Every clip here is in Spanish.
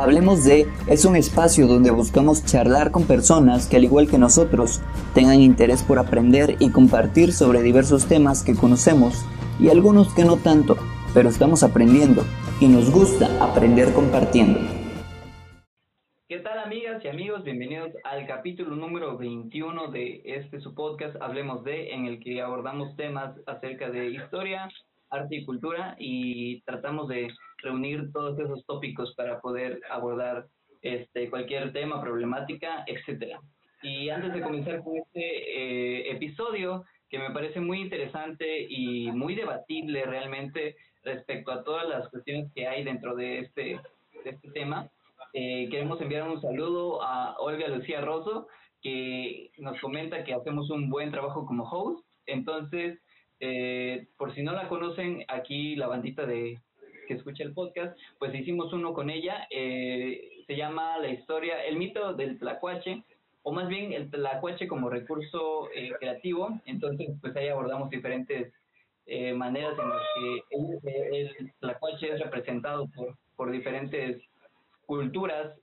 Hablemos de es un espacio donde buscamos charlar con personas que al igual que nosotros tengan interés por aprender y compartir sobre diversos temas que conocemos y algunos que no tanto, pero estamos aprendiendo y nos gusta aprender compartiendo. ¿Qué tal amigas y amigos? Bienvenidos al capítulo número 21 de este su podcast Hablemos de, en el que abordamos temas acerca de historia, arte y cultura y tratamos de reunir todos esos tópicos para poder abordar este, cualquier tema, problemática, etcétera. Y antes de comenzar con este eh, episodio, que me parece muy interesante y muy debatible realmente respecto a todas las cuestiones que hay dentro de este, de este tema, eh, queremos enviar un saludo a Olga Lucía Rosso, que nos comenta que hacemos un buen trabajo como host. Entonces, eh, por si no la conocen, aquí la bandita de que escucha el podcast, pues hicimos uno con ella. Eh, se llama la historia, el mito del tlacuache, o más bien el tlacuache como recurso eh, creativo. Entonces, pues ahí abordamos diferentes maneras en las que el, tlacuache es representado por, por diferentes culturas,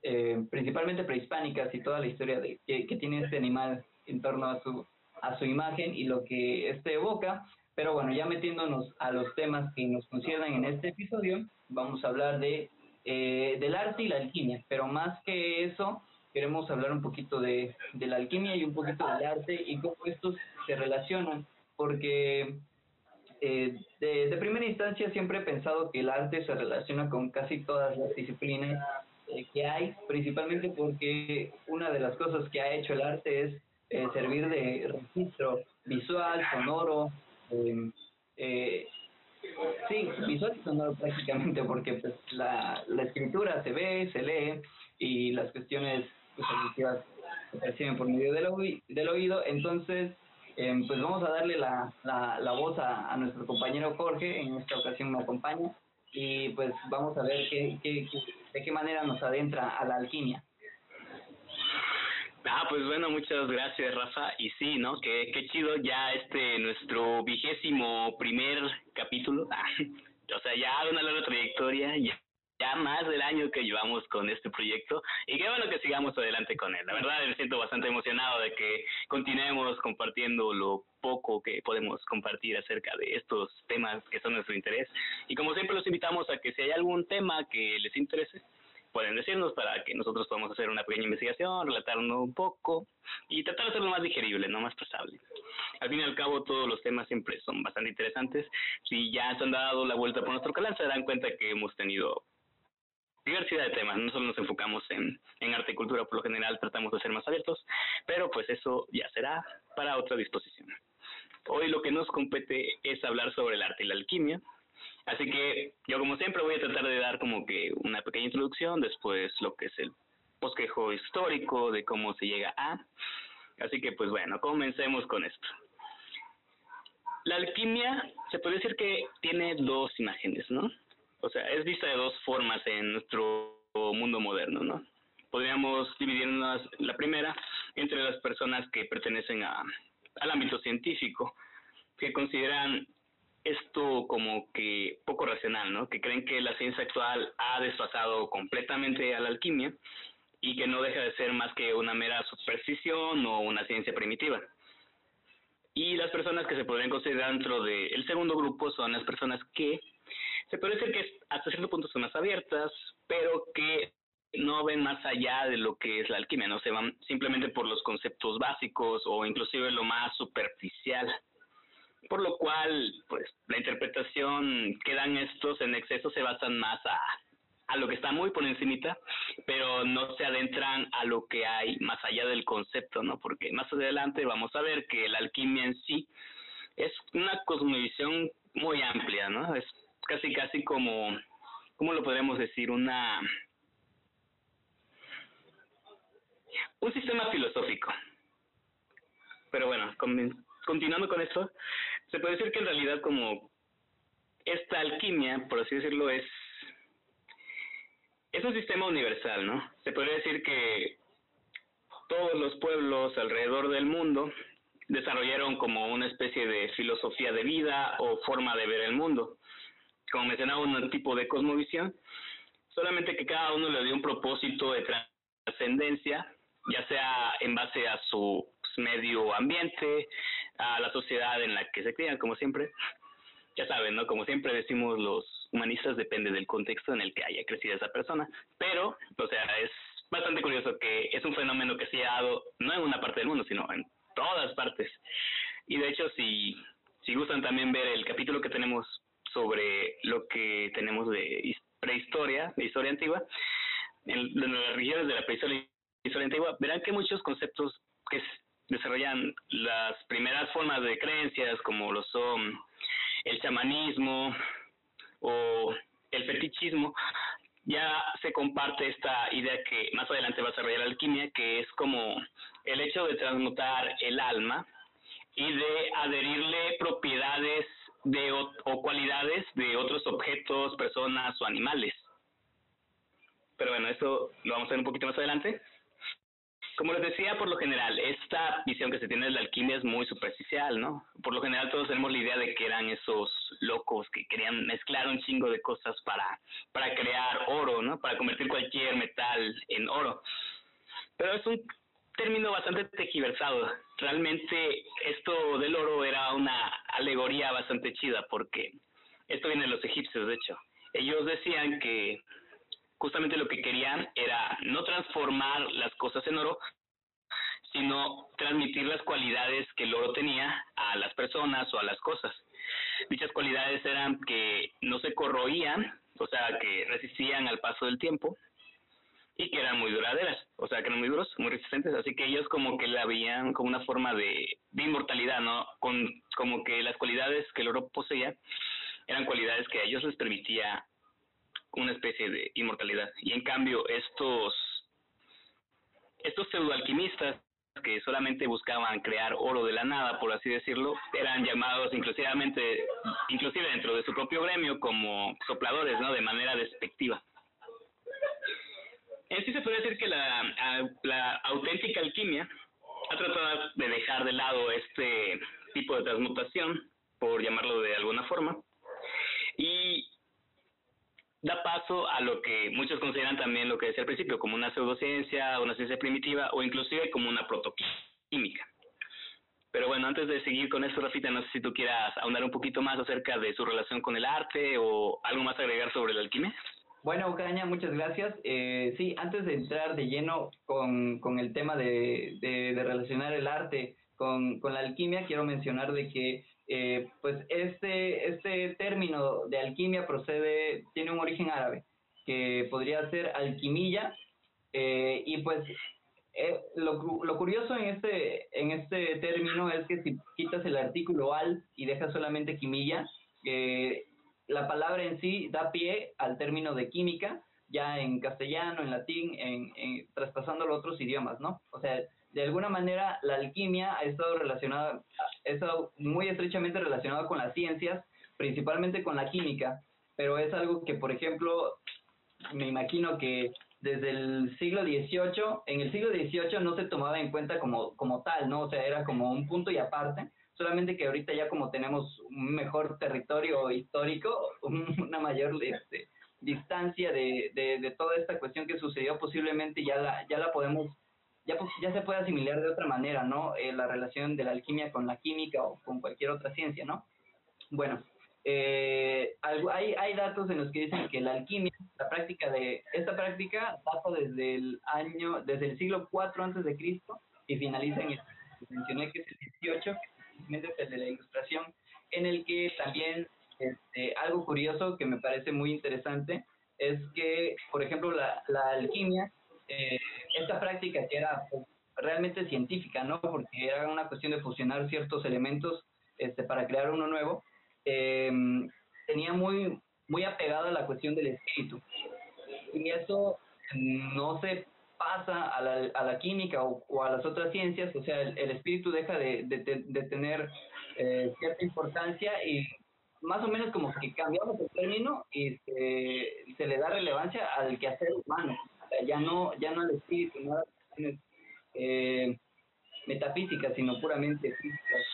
principalmente prehispánicas y toda la historia de, que, que tiene este animal en torno a su a su imagen y lo que este evoca. Pero bueno, ya metiéndonos a los temas que nos conciernan en este episodio, vamos a hablar de eh, del arte y la alquimia. Pero más que eso, queremos hablar un poquito de, de la alquimia y un poquito del arte y cómo estos se relacionan. Porque eh, de, primera instancia siempre he pensado que el arte se relaciona con casi todas las disciplinas eh, que hay, principalmente porque una de las cosas que ha hecho el arte es eh, servir de registro visual, sonoro, eh, eh, sí, visual y sonoro prácticamente, porque pues, la, la escritura se ve, se lee y las cuestiones pues, auditivas se perciben por medio del, del oído. Entonces, em, pues vamos a darle la, la, la voz a, a, nuestro compañero Jorge, en esta ocasión me acompaña, y pues vamos a ver qué, qué, de qué manera nos adentra a la alquimia. Ah, pues bueno, muchas gracias, Rafa. Y sí, ¿no? Qué, qué chido ya este, nuestro vigésimo primer capítulo. o sea, ya una larga trayectoria, ya, ya más del año que llevamos con este proyecto. Y qué bueno que sigamos adelante con él. La verdad, me siento bastante emocionado de que continuemos compartiendo lo poco que podemos compartir acerca de estos temas que son nuestro interés. Y como siempre los invitamos a que si hay algún tema que les interese, pueden decirnos para que nosotros podamos hacer una pequeña investigación, relatarlo un poco y tratar de hacerlo más digerible, no más pasable. Al fin y al cabo, todos los temas siempre son bastante interesantes. Si ya se han dado la vuelta por nuestro canal, se darán cuenta que hemos tenido diversidad de temas, no solo nos enfocamos en, en arte y cultura, por lo general tratamos de ser más abiertos, pero pues eso ya será para otra disposición. Hoy lo que nos compete es hablar sobre el arte y la alquimia, Así que yo como siempre voy a tratar de dar como que una pequeña introducción, después lo que es el bosquejo histórico de cómo se llega a. Así que pues bueno, comencemos con esto. La alquimia se puede decir que tiene dos imágenes, ¿no? O sea, es vista de dos formas en nuestro mundo moderno, ¿no? Podríamos dividirnos la primera entre las personas que pertenecen a, al ámbito científico, que consideran esto como que poco racional, ¿no? Que creen que la ciencia actual ha desfasado completamente a la alquimia y que no deja de ser más que una mera superstición o una ciencia primitiva. Y las personas que se podrían considerar dentro del segundo grupo son las personas que se puede decir que hasta cierto punto son más abiertas, pero que no ven más allá de lo que es la alquimia, no se van simplemente por los conceptos básicos o inclusive lo más superficial por lo cual pues la interpretación que dan estos en exceso se basan más a, a lo que está muy por encimita, pero no se adentran a lo que hay más allá del concepto, ¿no? Porque más adelante vamos a ver que la alquimia en sí es una cosmovisión muy amplia, ¿no? Es casi casi como, ¿cómo lo podemos decir? Una... Un sistema filosófico. Pero bueno, continuando con esto, se puede decir que en realidad como esta alquimia, por así decirlo, es, es un sistema universal, ¿no? Se podría decir que todos los pueblos alrededor del mundo desarrollaron como una especie de filosofía de vida o forma de ver el mundo. Como mencionaba, un tipo de cosmovisión solamente que cada uno le dio un propósito de trascendencia, ya sea en base a su medio ambiente, a la sociedad en la que se crían, como siempre. Ya saben, ¿no? Como siempre decimos los humanistas, depende del contexto en el que haya crecido esa persona. Pero, o sea, es bastante curioso que es un fenómeno que se ha dado no en una parte del mundo, sino en todas partes. Y de hecho, si, si gustan también ver el capítulo que tenemos sobre lo que tenemos de prehistoria, de historia antigua, en, las regiones de la prehistoria historia antigua, verán que muchos conceptos que desarrollan las primeras formas de creencias, como lo son el chamanismo o el fetichismo, ya se comparte esta idea que más adelante va a desarrollar la alquimia, que es como el hecho de transmutar el alma y de adherirle propiedades de o, cualidades de otros objetos, personas o animales. Pero bueno, eso lo vamos a ver un poquito más adelante. Como les decía, por lo general, esta visión que se tiene de la alquimia es muy superficial, ¿no? Por lo general todos tenemos la idea de que eran esos locos que querían mezclar un chingo de cosas para, para crear oro, ¿no? Para convertir cualquier metal en oro. Pero es un término bastante tejiversado. Realmente esto del oro era una alegoría bastante chida porque esto viene de los egipcios, de hecho. Ellos decían que justamente lo que querían era no transformar las cosas en oro, sino transmitir las cualidades que el oro tenía a las personas o a las cosas. Dichas cualidades eran que no se corroían, o sea, que resistían al paso del tiempo, y que eran muy duraderas, o sea, que eran muy duros, muy resistentes, así que ellos como que la veían como una forma de, de inmortalidad, ¿no? Con, como que las cualidades que el oro poseía eran cualidades que a ellos les permitía una especie de inmortalidad. Y en cambio, estos, estos pseudoalquimistas que solamente buscaban crear oro de la nada, por así decirlo, eran llamados inclusivamente, inclusive dentro de su propio gremio como sopladores, ¿no? De manera despectiva. En sí se puede decir que la, la auténtica alquimia ha tratado de dejar de lado este tipo de transmutación, por llamarlo de alguna forma, y da paso a lo que muchos consideran también lo que decía al principio, como una pseudociencia, una ciencia primitiva o inclusive como una protoquímica. Pero bueno, antes de seguir con esto, Rafita, no sé si tú quieras ahondar un poquito más acerca de su relación con el arte o algo más agregar sobre la alquimia. Bueno, Caña, muchas gracias. Eh, sí, antes de entrar de lleno con, con el tema de, de, de relacionar el arte con, con, la alquimia, quiero mencionar de que eh, pues este, este término de alquimia procede, tiene un origen árabe, que podría ser alquimilla, eh, y pues eh, lo, lo, curioso en este, en este término es que si quitas el artículo al y dejas solamente quimilla, la palabra en sí da pie al término de química, ya en castellano, en latín, en, en traspasándolo a otros idiomas, ¿no? O sea, de alguna manera la alquimia ha estado relacionada, ha estado muy estrechamente relacionada con las ciencias, principalmente con la química, pero es algo que, por ejemplo, me imagino que desde el siglo XVIII, en el siglo XVIII no se tomaba en cuenta como, como tal, ¿no? O sea, era como un punto y aparte, solamente que ahorita ya como tenemos un mejor territorio histórico, una mayor este, distancia de, de, de, toda esta cuestión que sucedió, posiblemente ya la, ya la podemos ya, pues, ya se puede asimilar de otra manera, ¿no? Eh, la relación de la alquimia con la química o con cualquier otra ciencia, ¿no? Bueno, eh, hay, hay datos en los que dicen que la alquimia, la práctica de, esta práctica data desde el año, desde el siglo IV antes de Cristo y finaliza en el, mencioné que es el 18, que es el de la ilustración, en el que también este, algo curioso que me parece muy interesante es que, por ejemplo, la, la alquimia eh, esta práctica que era pues, realmente científica, ¿no? Porque era una cuestión de fusionar ciertos elementos este, para crear uno nuevo, eh, tenía muy, muy apegada a la cuestión del espíritu. Y eso no se pasa a la, a la química o, a las otras ciencias, o sea, el, espíritu deja de, de, tener eh, cierta importancia y más o menos como que cambiamos el término y se, se le da relevancia al quehacer humano ya no, ya no al espíritu, no a las eh, metafísicas, sino puramente físicas,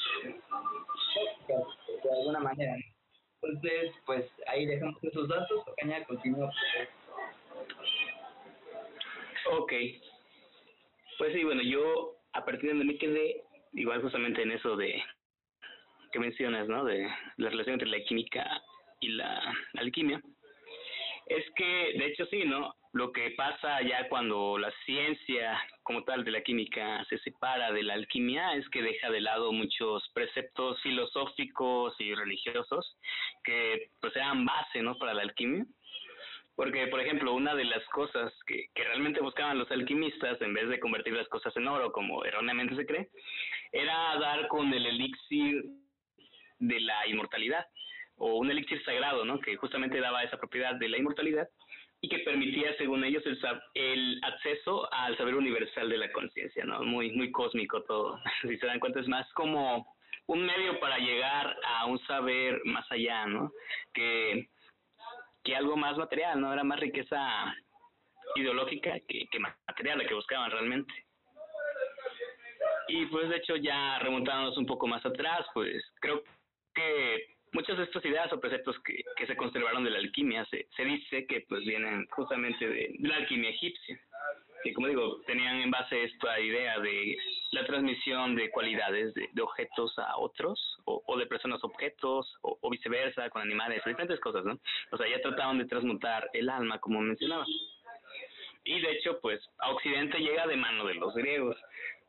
de alguna manera. Entonces, pues ahí dejamos esos datos, Caña continúa. Ok. Pues sí, bueno, yo a partir de donde me quedé, igual justamente en eso de que mencionas, ¿no? De la relación entre la química y la alquimia, es que, de hecho, sí, ¿no? Lo que pasa ya cuando la ciencia como tal de la química se separa de la alquimia es que deja de lado muchos preceptos filosóficos y religiosos que pues eran base, ¿no? Para la alquimia. Porque, por ejemplo, una de las cosas que, que realmente buscaban los alquimistas, en vez de convertir las cosas en oro, como erróneamente se cree, era dar con el elixir de la inmortalidad o un elixir sagrado, ¿no? Que justamente daba esa propiedad de la inmortalidad y que permitía, según ellos, el, el acceso al saber universal de la conciencia, ¿no? Muy, muy cósmico todo. si se dan cuenta, es más como un medio para llegar a un saber más allá, ¿no? Que, que algo más material, ¿no? Era más riqueza ideológica que, que material la que buscaban realmente. Y pues de hecho ya remontándonos un poco más atrás, pues creo que muchas de estas ideas o preceptos que, que se conservaron de la alquimia se, se dice que pues vienen justamente de, la alquimia egipcia. Que como digo tenían en base esta idea de la transmisión de cualidades de, objetos a otros o, de personas a objetos o, o, viceversa con animales diferentes cosas no o sea ya trataban de transmutar el alma como mencionaba. Y de hecho pues a occidente llega de mano de los griegos.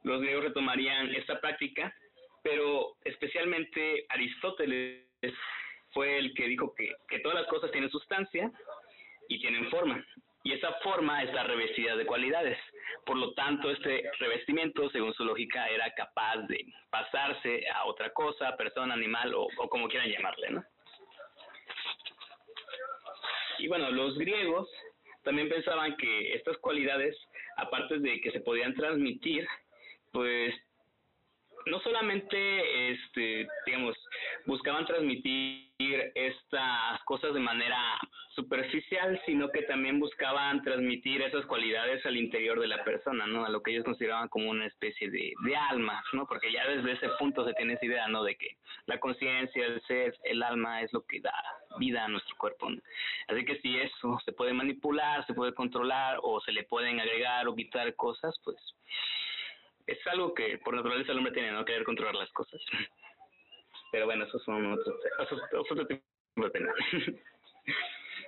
Los griegos retomarían esta práctica pero especialmente Aristóteles fue el que dijo que, que todas las cosas tienen sustancia y tienen forma, y esa forma está revestida de cualidades. Por lo tanto, este revestimiento, según su lógica, era capaz de pasarse a otra cosa, persona, animal o, o como quieran llamarle, ¿no? Y bueno, los griegos también pensaban que estas cualidades, aparte de que se podían transmitir, pues no solamente, este, digamos, buscaban transmitir estas cosas de manera superficial, sino que también buscaban transmitir esas cualidades al interior de la persona, ¿no? A lo que ellos consideraban como una especie de, de alma, ¿no? Porque ya desde ese punto se tiene esa idea, ¿no? De que la conciencia, el ser, el alma es lo que da vida a nuestro cuerpo, ¿no? Así que si eso se puede manipular, se puede controlar o se le pueden agregar o quitar cosas, pues es algo que por naturaleza el hombre tiene, no querer controlar las cosas. Pero bueno, esos son otros, otros, tipos de tema.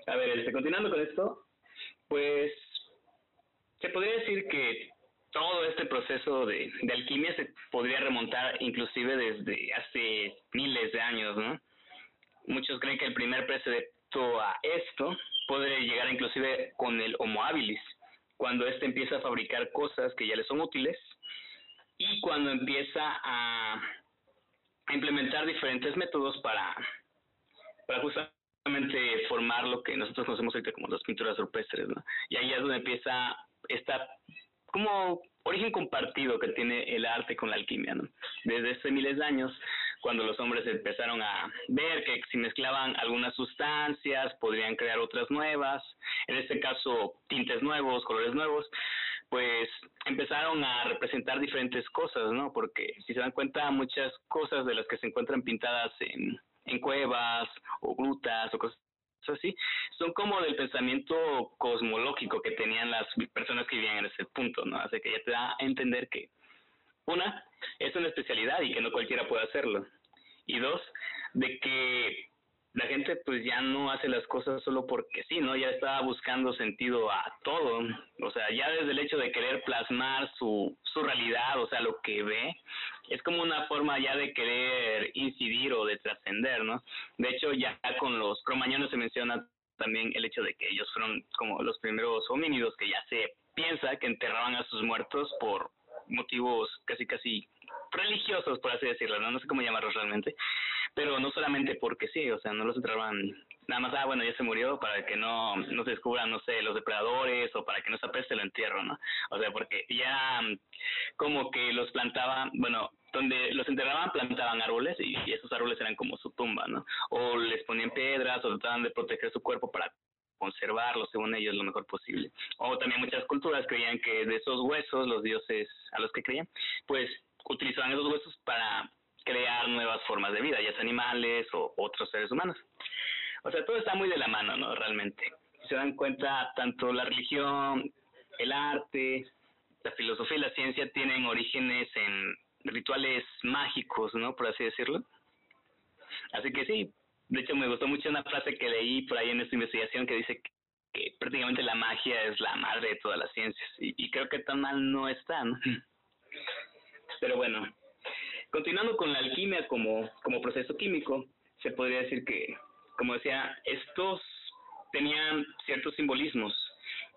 A ver, este, continuando con esto, pues se podría decir que todo este proceso de, de alquimia se podría remontar inclusive desde hace miles de años, ¿no? Muchos creen que el primer precedento a esto puede llegar inclusive con el Homo habilis, cuando éste empieza a fabricar cosas que ya le son útiles y cuando empieza a, implementar diferentes métodos para, justamente formar lo que nosotros conocemos ahorita como las pinturas rupestres. Y ahí es donde empieza esta como origen compartido que tiene el arte con la alquimia, ¿no? Desde hace miles de años, cuando los hombres empezaron a ver que si mezclaban algunas sustancias podrían crear otras nuevas, en este caso tintes nuevos, colores nuevos, pues empezaron a representar diferentes cosas, ¿no? Porque si se dan cuenta, muchas cosas de las que se encuentran pintadas en, cuevas o grutas o cosas así, son como del pensamiento cosmológico que tenían las personas que vivían en ese punto, ¿no? Así que ya te da a entender que, una, es una especialidad y que no cualquiera puede hacerlo. Y dos, de que la gente pues ya no hace las cosas solo porque sí, ¿no? Ya está buscando sentido a todo. O sea, ya desde el hecho de querer plasmar su, su realidad, o sea, lo que ve, es como una forma ya de querer incidir o de trascender, ¿no? De hecho, ya con los cromañones se menciona también el hecho de que ellos fueron como los primeros homínidos que ya se piensa que enterraban a sus muertos por motivos casi casi religiosos, por así decirlo, ¿no? No sé cómo llamarlos realmente, pero no solamente porque sí, o sea, no los entraban nada más, ah, bueno, ya se murió para que no, no se descubran, no sé, los depredadores o para que no se apeste el entierro, ¿no? O sea, porque ya como que los plantaban, bueno, donde los enterraban plantaban árboles y, y esos árboles eran como su tumba, ¿no? O les ponían piedras o trataban de proteger su cuerpo para conservarlo según ellos lo mejor posible. O también muchas culturas creían que de esos huesos, los dioses a los que creían, pues utilizaban esos huesos para crear nuevas formas de vida, ya sea animales o otros seres humanos. O sea, todo está muy de la mano, ¿no? Realmente. Se dan cuenta, tanto la religión el arte, la filosofía y la ciencia tienen orígenes en rituales mágicos, ¿no? Por así decirlo. Así que sí, de hecho me gustó mucho una frase que leí por ahí en esta investigación que dice que, prácticamente la magia es la madre de todas las ciencias y, creo que tan mal no está, ¿no? Pero bueno, continuando con la alquimia como, como proceso químico, se podría decir que, como decía, estos tenían ciertos simbolismos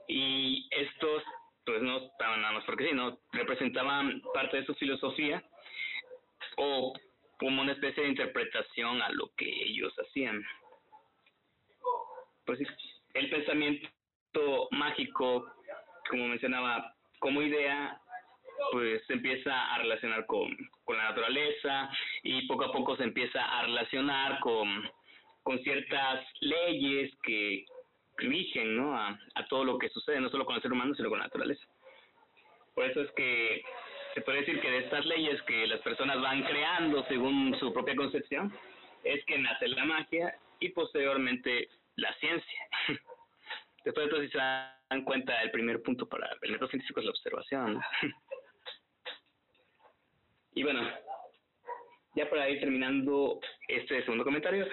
y estos pues no estaban nada más porque sí, no representaban parte de su filosofía o como una especie de interpretación a lo que ellos hacían. Pues el pensamiento mágico, como mencionaba, como idea, pues se empieza a relacionar con, con la naturaleza y poco a poco se empieza a relacionar con, con ciertas leyes que rigen ¿no? a, a todo lo que sucede, no solo con el ser humano, sino con la naturaleza. Por eso es que se puede decir que de estas leyes que las personas van creando según su propia concepción, es que nace la magia y posteriormente la ciencia. Después de todo, si se dan cuenta, el primer punto para el método científico es la observación. y bueno, ya para ir terminando este segundo comentario,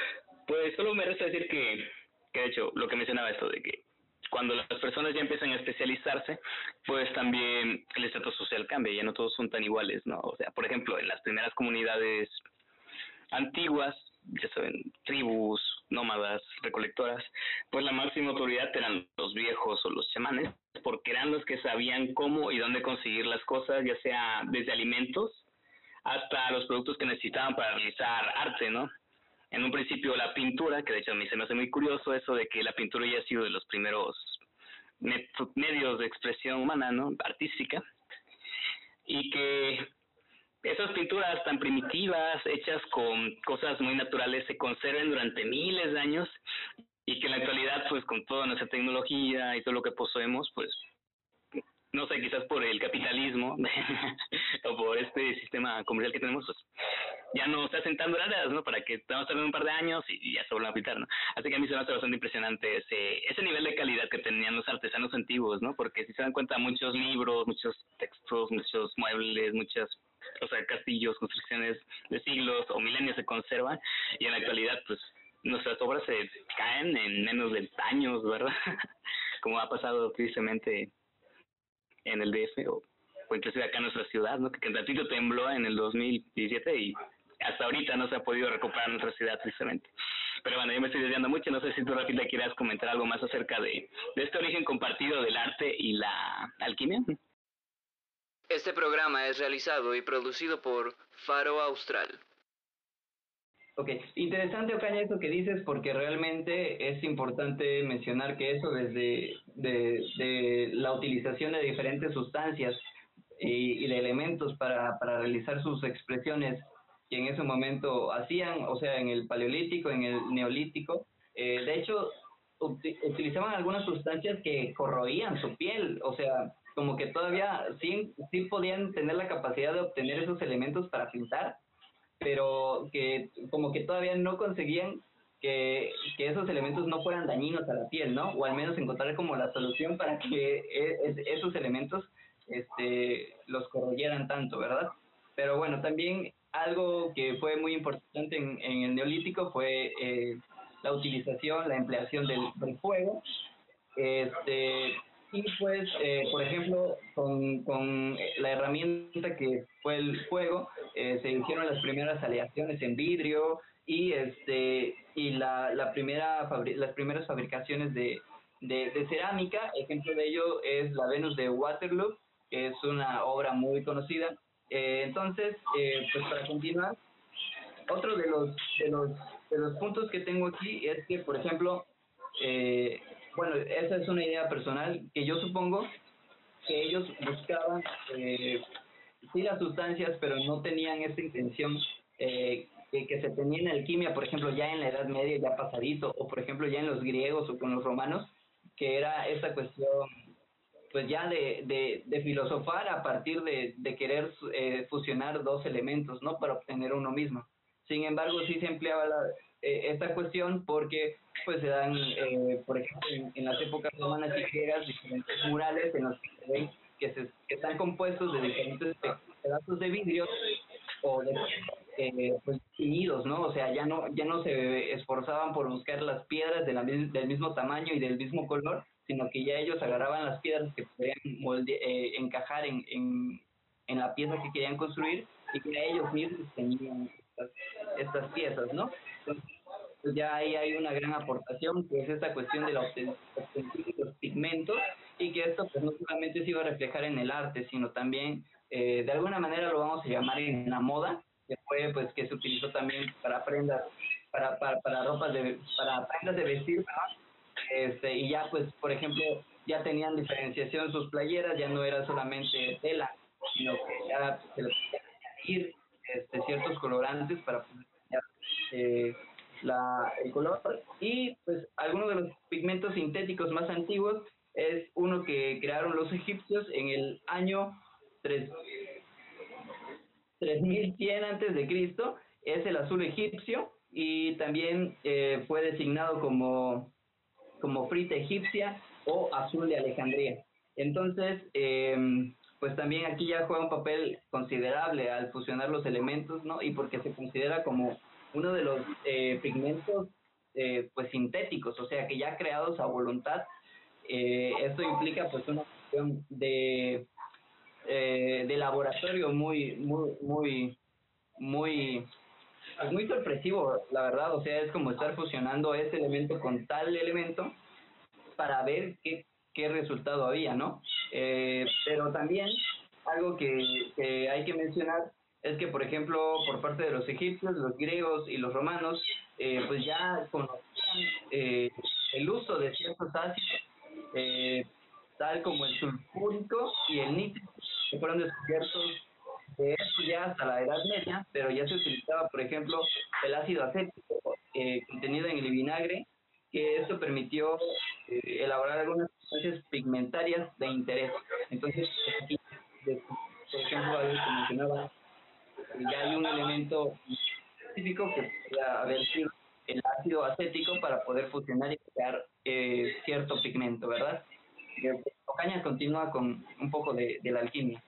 pues solo me resta decir que, que de hecho, lo que mencionaba esto de que cuando las personas ya empiezan a especializarse, pues también el estatus social cambia, ya no todos son tan iguales, ¿no? O sea, por ejemplo, en las primeras comunidades antiguas, ya saben, tribus, nómadas, recolectoras, pues la máxima autoridad eran los viejos o los chamanes, porque eran los que sabían cómo y dónde conseguir las cosas, ya sea desde alimentos hasta los productos que necesitaban para realizar arte, ¿no? en un principio la pintura, que de hecho a mí se me hace muy curioso eso de que la pintura ya ha sido de los primeros medios de expresión humana, ¿no? Artística. Y que esas pinturas tan primitivas, hechas con cosas muy naturales, se conserven durante miles de años y que en la actualidad, pues con toda nuestra tecnología y todo lo que poseemos, pues no sé, quizás por el capitalismo o por este sistema comercial que tenemos, pues ya no se hacen tan duraderas, ¿no? Para que estamos tardando un par de años y ya se vuelvan a pintar, ¿no? Así que a mí se me hace bastante impresionante ese, ese nivel de calidad que tenían los artesanos antiguos, ¿no? Porque si se dan cuenta, muchos libros, muchos textos, muchos muebles, muchas, o sea, castillos, construcciones de siglos o milenios se conservan y en la actualidad, pues, nuestras obras se caen en menos de años, ¿verdad? Como ha pasado tristemente en el DF o, o inclusive acá en nuestra ciudad, ¿no? Que un ratito tembló en el 2017 y hasta ahorita no se ha podido recuperar nuestra ciudad tristemente. Pero bueno, yo me estoy desviando mucho, no sé si tú Rafita quieras comentar algo más acerca de, de este origen compartido del arte y la alquimia. Este programa es realizado y producido por Faro Austral. Ok, interesante Ocaña eso que dices porque realmente es importante mencionar que eso desde de, de la utilización de diferentes sustancias y, de elementos para, para realizar sus expresiones que en ese momento hacían, o sea, en el paleolítico, en el neolítico, eh, de hecho utilizaban algunas sustancias que corroían su piel, o sea, como que todavía sí, sí podían tener la capacidad de obtener esos elementos para pintar, pero que como que todavía no conseguían que, que, esos elementos no fueran dañinos a la piel, ¿no? O al menos encontrar como la solución para que e, esos elementos este, los corroyeran tanto, ¿verdad? Pero bueno, también algo que fue muy importante en, el neolítico fue eh, la utilización, la empleación del fuego. Este, y pues, eh, por ejemplo, con, con, la herramienta que fue el fuego, eh, se hicieron las primeras aleaciones en vidrio y este y la, la primera las primeras fabricaciones de, de, de, cerámica. Ejemplo de ello es la Venus de Waterloo, que es una obra muy conocida. Eh, entonces, pues para continuar, otro de los, de los de los puntos que tengo aquí es que, por ejemplo, eh, bueno, esa es una idea personal que yo supongo que ellos buscaban eh, sí las sustancias, pero no tenían esa intención eh, que, se tenía en alquimia, por ejemplo, ya en la Edad Media, ya pasadito, o por ejemplo ya en los griegos o con los romanos, que era esa cuestión, pues ya de, de, de filosofar a partir de, de querer eh, fusionar dos elementos, ¿no? Para obtener uno mismo. Sin embargo, sí se empleaba la, eh, esta cuestión porque pues se dan, eh, por ejemplo, en, las épocas romanas y griegas, diferentes murales en los que se ven que, se, que están compuestos de diferentes pedazos de vidrio o de eh, pues ¿no? O sea, ya no ya no se esforzaban por buscar las piedras de la, del mismo tamaño y del mismo color, sino que ya ellos agarraban las piedras que podían eh, encajar en, en, en, la pieza que querían construir y que ellos mismos tenían estas, estas piezas, ¿no? Entonces, pues ya ahí hay una gran aportación, que es esta cuestión de la obtención de los pigmentos, y que esto pues no solamente se iba a reflejar en el arte, sino también, eh, de alguna manera lo vamos a llamar en la moda, que fue pues que se utilizó también para prendas, para, para, para ropas de, para prendas de vestir, este, y ya pues, por ejemplo, ya tenían diferenciación sus playeras, ya no era solamente tela, sino que ya se les podían añadir este, ciertos colorantes para poder eh, la, el color. Y pues algunos de los pigmentos sintéticos más antiguos es uno que crearon los egipcios en el año 3, 3100 antes de Cristo, es el azul egipcio y también eh, fue designado como, como frita egipcia o azul de Alejandría. Entonces, eh, pues también aquí ya juega un papel considerable al fusionar los elementos, ¿no? Y porque se considera como uno de los eh, pigmentos eh, pues sintéticos, o sea que ya creados a voluntad. Eh, esto implica pues una cuestión de, de laboratorio muy, muy, muy, muy, pues, muy sorpresivo, la verdad. O sea, es como estar fusionando ese elemento con tal elemento para ver qué, qué resultado había, ¿no? pero también algo que, que hay que mencionar es que, por ejemplo, por parte de los egipcios, los griegos y los romanos, eh, pues ya conocían eh, el uso de ciertos ácidos, eh, tal como el sulfúrico y el nítrico, que fueron descubiertos de eso ya hasta la Edad Media, pero ya se utilizaba, por ejemplo, el ácido acético contenido en el vinagre, que esto permitió elaborar algunas sustancias pigmentarias de interés. Entonces, aquí, por ejemplo, algo que mencionaba ya hay un elemento específico que pueda haber sido el ácido acético para poder fusionar y crear eh, cierto pigmento, ¿verdad? Ocaña continúa con un poco de, de la alquimia.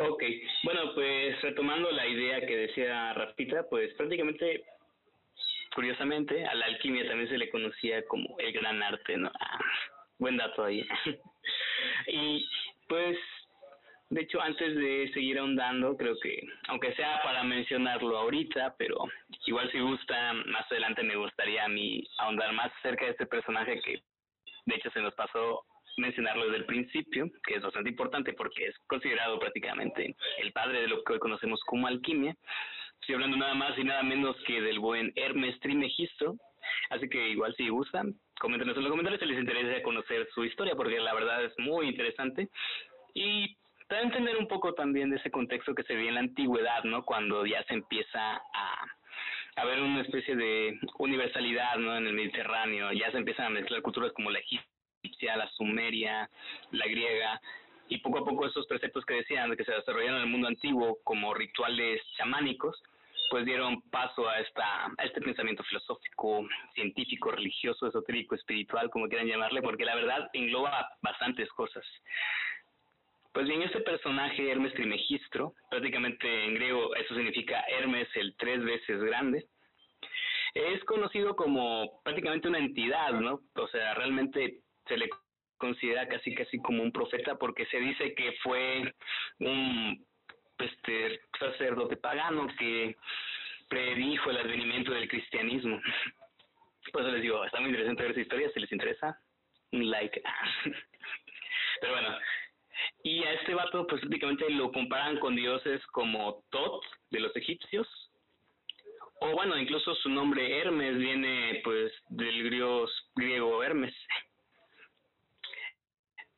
Ok, bueno, pues retomando la idea que decía Rafita, pues prácticamente, curiosamente, a la alquimia también se le conocía como el gran arte, ¿no? Ah, buen dato ahí. y pues de hecho, antes de seguir ahondando, creo que, aunque sea para mencionarlo ahorita, pero igual si gusta, más adelante me gustaría a mí ahondar más acerca de este personaje que, de hecho, se nos pasó mencionarlo desde el principio, que es bastante importante porque es considerado prácticamente el padre de lo que hoy conocemos como alquimia. Estoy hablando nada más y nada menos que del buen Hermes Trismegisto. Así que igual si gustan, coméntenos en los comentarios si les interesa conocer su historia, porque la verdad es muy interesante. Y para entender un poco también de ese contexto que se ve en la antigüedad, ¿no? Cuando ya se empieza a, a ver una especie de universalidad, ¿no? En el Mediterráneo, ya se empiezan a mezclar culturas como la egipcia, la sumeria, la griega, y poco a poco esos preceptos que decían que se desarrollaron en el mundo antiguo como rituales chamánicos, pues dieron paso a esta a este pensamiento filosófico, científico, religioso, esotérico, espiritual, como quieran llamarle, porque la verdad engloba bastantes cosas. Pues bien, este personaje, Hermes Trimegistro, prácticamente en griego eso significa Hermes el tres veces grande, es conocido como prácticamente una entidad, ¿no? O sea, realmente se le considera casi casi como un profeta porque se dice que fue un este sacerdote pagano que predijo el advenimiento del cristianismo. Pues les digo, está muy interesante ver esa historia, si les interesa, un like. Pero bueno, y a este vato, pues prácticamente lo comparan con dioses como Tot de los egipcios. O bueno, incluso su nombre Hermes viene pues del griego, griego Hermes.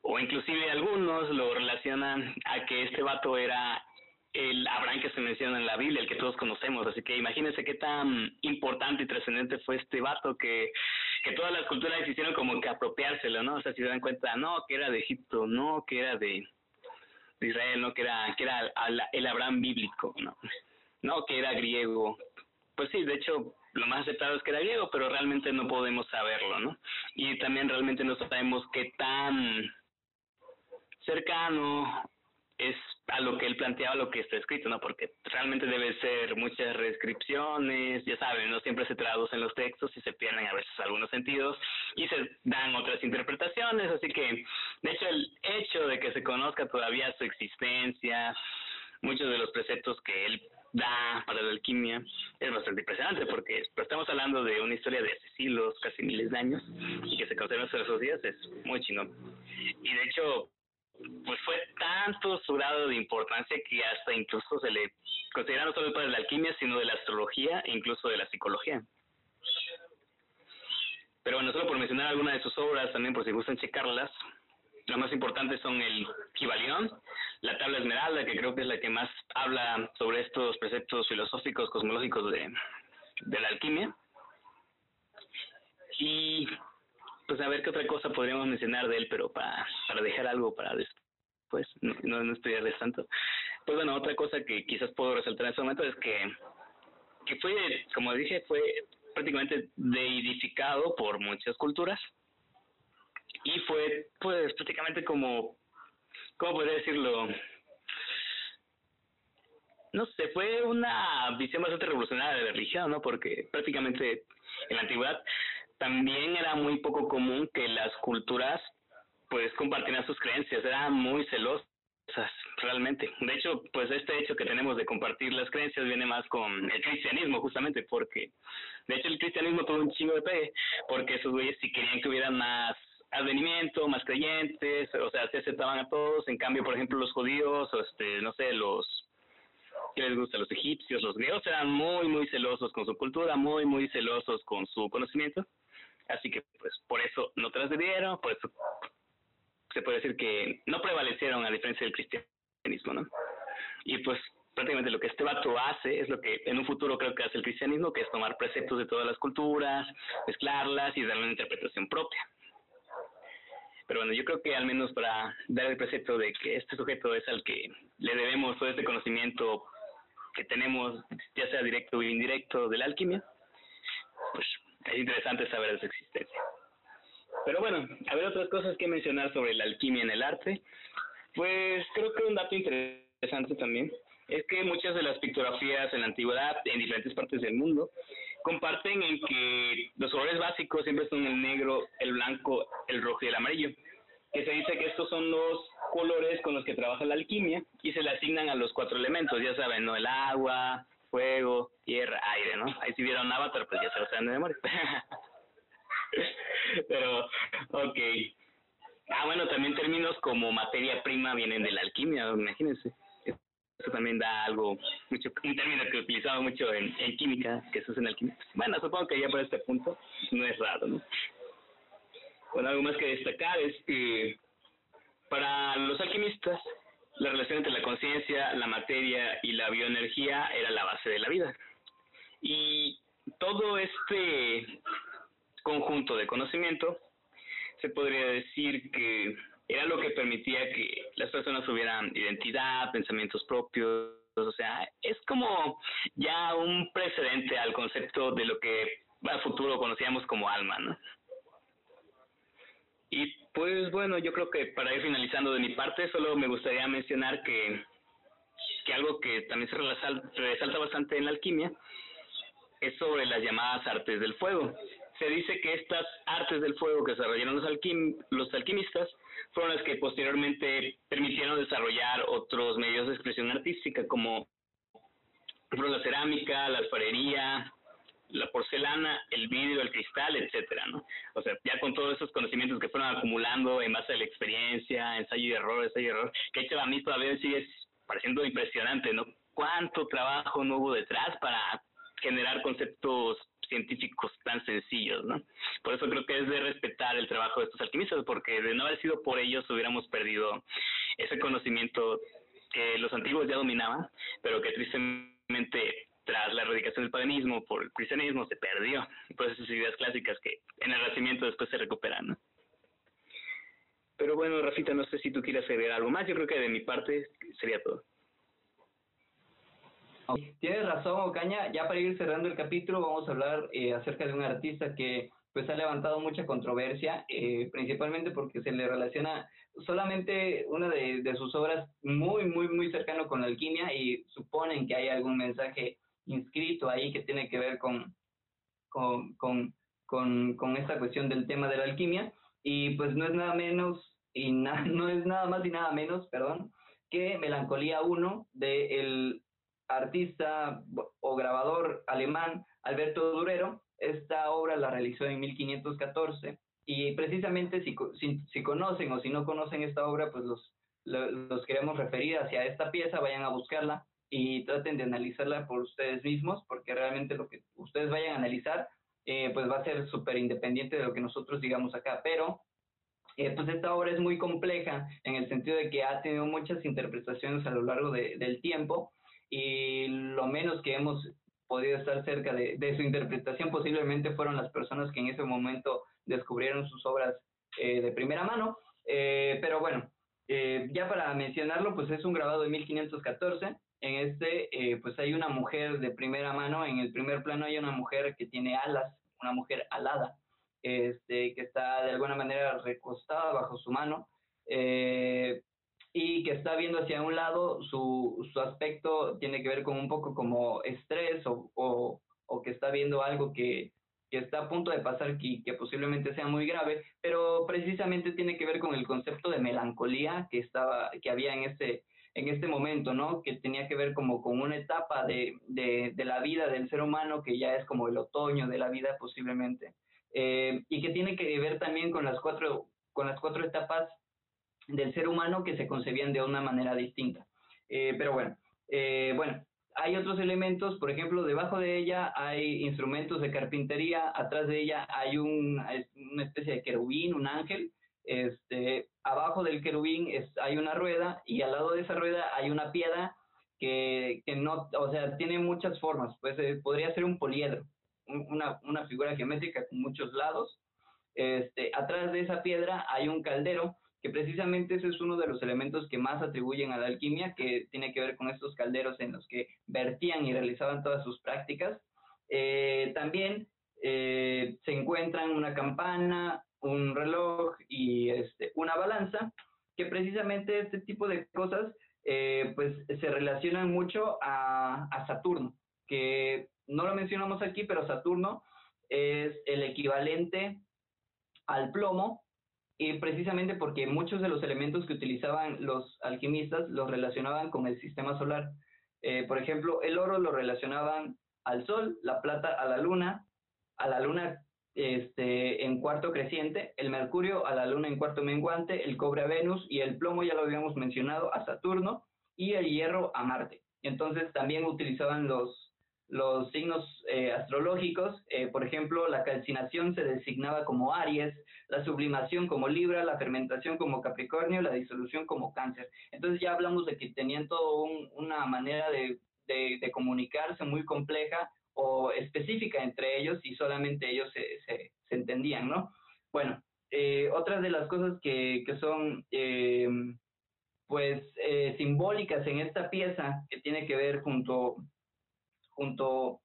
O inclusive algunos lo relacionan a que este vato era el Abraham que se menciona en la Biblia, el que todos conocemos. Así que imagínense qué tan importante y trascendente fue este vato que que todas las culturas hicieron como que apropiárselo, ¿no? O sea, si se dan cuenta, no, que era de Egipto, no, que era de, Israel, no, que era, que era el Abraham bíblico, ¿no? no, que era griego. Pues sí, de hecho, lo más aceptado es que era griego, pero realmente no podemos saberlo, ¿no? Y también realmente no sabemos qué tan cercano es a lo que él planteaba lo que está escrito, ¿no? Porque realmente debe ser muchas reescripciones, ya saben, no siempre se traducen los textos y se pierden a veces algunos sentidos y se dan otras interpretaciones, así que de hecho el hecho de que se conozca todavía su existencia, muchos de los preceptos que él da para la alquimia es bastante impresionante porque pues, estamos hablando de una historia de siglos, casi miles de años y que se conserva hasta esos días es muy chino. Y de hecho, pues fue tanto su grado de importancia que hasta incluso se le considera no solo para la alquimia, sino de la astrología e incluso de la psicología. Pero bueno, solo por mencionar alguna de sus obras, también por si gustan checarlas, las más importantes son el Kibalión, la tabla esmeralda, que creo que es la que más habla sobre estos preceptos filosóficos, cosmológicos de, de la alquimia. Y pues a ver qué otra cosa podríamos mencionar de él, pero para, para dejar algo para después, no, no, no estudiarles tanto. Pues bueno, otra cosa que quizás puedo resaltar en este momento es que, que fue, como dije, fue prácticamente deidificado por muchas culturas y fue pues prácticamente como, ¿cómo podría decirlo? No sé, fue una visión bastante revolucionaria de la religión, ¿no? Porque prácticamente en la antigüedad también era muy poco común que las culturas pues compartieran sus creencias, eran muy celosas realmente. De hecho, pues este hecho que tenemos de compartir las creencias viene más con el cristianismo justamente porque de hecho el cristianismo tuvo un chingo de pegue porque esos güeyes si querían que hubiera más advenimiento, más creyentes, o sea, se aceptaban a todos, en cambio, por ejemplo, los judíos, o este, no sé, los ¿qué les gusta? Los egipcios, los griegos eran muy, muy celosos con su cultura, muy, muy celosos con su conocimiento. Así que, pues, por eso no trascendieron, por eso se puede decir que no prevalecieron a diferencia del cristianismo, ¿no? Y pues prácticamente lo que este vato hace es lo que en un futuro creo que hace el cristianismo, que es tomar preceptos de todas las culturas, mezclarlas y darle una interpretación propia. Pero bueno, yo creo que al menos para dar el precepto de que este sujeto es al que le debemos todo este conocimiento que tenemos, ya sea directo o indirecto, de la alquimia, pues es interesante saber de su existencia. Pero bueno, a ver otras cosas que mencionar sobre la alquimia en el arte. Pues creo que un dato interesante también es que muchas de las pictografías en la antigüedad, en diferentes partes del mundo, comparten en que los colores básicos siempre son el negro, el blanco, el rojo y el amarillo. Que se dice que estos son los colores con los que trabaja la alquimia y se le asignan a los cuatro elementos, ya saben, ¿no? El agua, fuego, tierra, aire, ¿no? Ahí si vieron Avatar, pues ya se lo saben de memoria. Pero, ok. Ah, bueno, también términos como materia prima vienen de la alquimia, imagínense. Eso también da algo, mucho, un término que utilizaba mucho en, química, que se usa en alquimia. Bueno, supongo que ya por este punto no es raro, ¿no? Bueno, algo más que destacar es que para los alquimistas la relación entre la conciencia, la materia y la bioenergía era la base de la vida. Y todo este conjunto de conocimiento se podría decir que era lo que permitía que las personas tuvieran identidad, pensamientos propios, o sea, es como ya un precedente al concepto de lo que a futuro conocíamos como alma, ¿no? Y pues bueno, yo creo que para ir finalizando de mi parte, solo me gustaría mencionar que, que algo que también se resalta, bastante en la alquimia es sobre las llamadas artes del fuego. Se dice que estas artes del fuego que desarrollaron los, alquim los alquimistas fueron las que posteriormente permitieron desarrollar otros medios de expresión artística como la cerámica, la alfarería, la porcelana, el vidrio, el cristal, etcétera, ¿no? O sea, ya con todos esos conocimientos que fueron acumulando en base a la experiencia, ensayo y error, ensayo y error, que hecho a mí todavía sigue pareciendo impresionante, ¿no? Cuánto trabajo no hubo detrás para generar conceptos científicos tan sencillos, ¿no? Por eso creo que es de respetar el trabajo de estos alquimistas, porque de no haber sido por ellos hubiéramos perdido ese conocimiento que los antiguos ya dominaban, pero que tristemente tras la erradicación del paganismo por el cristianismo se perdió. Pues esas ideas clásicas que en el Renacimiento después se recuperan, ¿no? Pero bueno, Rafita, no sé si tú quieres agregar algo más. Yo creo que de mi parte sería todo. Tienes razón, Ocaña. Ya para ir cerrando el capítulo, vamos a hablar eh, acerca de un artista que pues ha levantado mucha controversia, eh, principalmente porque se le relaciona solamente una de, de, sus obras muy, muy, muy cercano con la alquimia y suponen que hay algún mensaje inscrito ahí que tiene que ver con, con, con, con, con esta cuestión del tema de la alquimia y pues no es nada menos y no es nada más y nada menos, perdón, que Melancolía 1 del artista o grabador alemán Alberto Durero. Esta obra la realizó en 1514 y precisamente si, si, conocen o si no conocen esta obra, pues los, los queremos referir hacia esta pieza, vayan a buscarla y traten de analizarla por ustedes mismos, porque realmente lo que ustedes vayan a analizar, eh, pues va a ser súper independiente de lo que nosotros digamos acá, pero eh, pues esta obra es muy compleja en el sentido de que ha tenido muchas interpretaciones a lo largo de, del tiempo y lo menos que hemos podido estar cerca de, de, su interpretación posiblemente fueron las personas que en ese momento descubrieron sus obras eh, de primera mano. Eh, pero bueno, ya para mencionarlo, pues es un grabado de 1514. En este, pues hay una mujer de primera mano. En el primer plano hay una mujer que tiene alas, una mujer alada este, que está de alguna manera recostada bajo su mano eh, y que está viendo hacia un lado, su, su, aspecto tiene que ver con un poco como estrés o, o, o que está viendo algo que, que, está a punto de pasar y que posiblemente sea muy grave, pero precisamente tiene que ver con el concepto de melancolía que, estaba, que había en este, en este momento, ¿no? Que tenía que ver como con una etapa de, de, de, la vida del ser humano que ya es como el otoño de la vida posiblemente. Eh, y que tiene que ver también con las cuatro, con las cuatro etapas del ser humano que se concebían de una manera distinta. Eh, pero bueno, eh, bueno, hay otros elementos, por ejemplo, debajo de ella hay instrumentos de carpintería, atrás de ella hay un, una especie de querubín, un ángel, este, abajo del querubín hay una rueda y al lado de esa rueda hay una piedra que, que no, o sea, tiene muchas formas, pues podría ser un poliedro, una, una figura geométrica con muchos lados. Este, atrás de esa piedra hay un caldero, que precisamente ese es uno de los elementos que más atribuyen a la alquimia, que tiene que ver con estos calderos en los que vertían y realizaban todas sus prácticas. Eh, también eh, se encuentran una campana, un reloj y este, una balanza, que precisamente este tipo de cosas eh, pues se relacionan mucho a, Saturno, que no lo mencionamos aquí, pero Saturno es el equivalente al plomo, y precisamente porque muchos de los elementos que utilizaban los alquimistas los relacionaban con el sistema solar. Eh, por ejemplo, el oro lo relacionaban al sol, la plata a la luna, a la luna este, en cuarto creciente, el mercurio a la luna en cuarto menguante, el cobre a Venus y el plomo, ya lo habíamos mencionado, a Saturno y el hierro a Marte. Entonces también utilizaban los, los signos eh, astrológicos, eh, por ejemplo, la calcinación se designaba como Aries, la sublimación como Libra, la fermentación como Capricornio, la disolución como Cáncer. Entonces ya hablamos de que tenían todo una manera de, de, comunicarse muy compleja o específica entre ellos y solamente ellos se, se, entendían, ¿no? Bueno, eh, otras de las cosas que, que son pues simbólicas en esta pieza que tiene que ver junto junto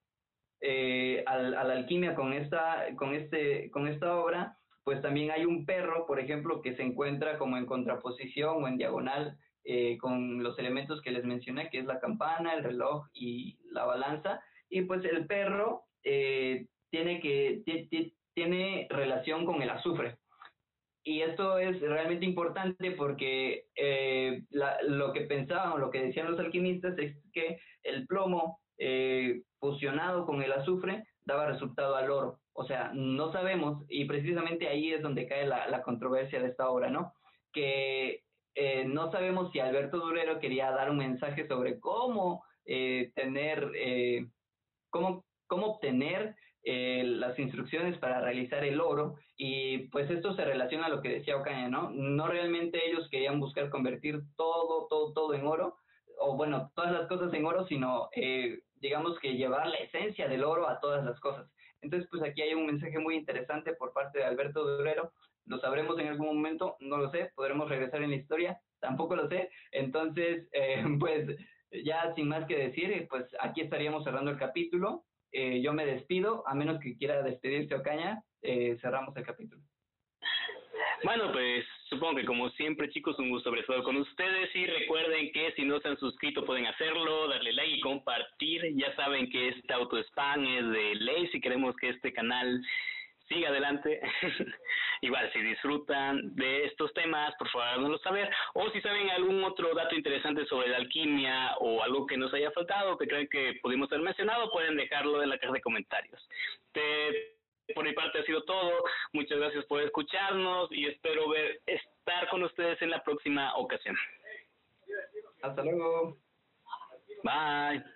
eh, a la alquimia con esta, con, este, con esta obra, pues también hay un perro, por ejemplo, que se encuentra como en contraposición o en diagonal eh, con los elementos que les mencioné, que es la campana, el reloj y la balanza. Y pues el perro eh, tiene, que, tiene relación con el azufre. Y esto es realmente importante porque lo que pensaban lo que decían los alquimistas es que el plomo eh, fusionado con el azufre daba resultado al oro. O sea, no sabemos, y precisamente ahí es donde cae la, controversia de esta obra, ¿no? Que eh, no sabemos si Alberto Durero quería dar un mensaje sobre cómo eh, tener, cómo, cómo obtener las instrucciones para realizar el oro y pues esto se relaciona a lo que decía Ocaña, ¿no? No realmente ellos querían buscar convertir todo, todo, todo en oro, o bueno, todas las cosas en oro, sino eh, digamos que llevar la esencia del oro a todas las cosas. Entonces, pues aquí hay un mensaje muy interesante por parte de Alberto Durero. Lo sabremos en algún momento, no lo sé, podremos regresar en la historia, tampoco lo sé. Entonces, eh, pues ya sin más que decir, pues aquí estaríamos cerrando el capítulo. Eh, yo me despido, a menos que quiera despedirse Ocaña, eh, cerramos el capítulo. Bueno, pues supongo que como siempre, chicos, un gusto haber con ustedes y recuerden que si no se han suscrito pueden hacerlo, darle like y compartir. Ya saben que este auto spam es de ley si queremos que este canal siga adelante. Igual, si disfrutan de estos temas, por favor, háganoslo saber. O si saben algún otro dato interesante sobre la alquimia o algo que nos haya faltado, que creen que pudimos haber mencionado, pueden dejarlo en la caja de comentarios. por mi parte ha sido todo. Muchas gracias por escucharnos y espero ver estar con ustedes en la próxima ocasión. Hasta luego. Bye.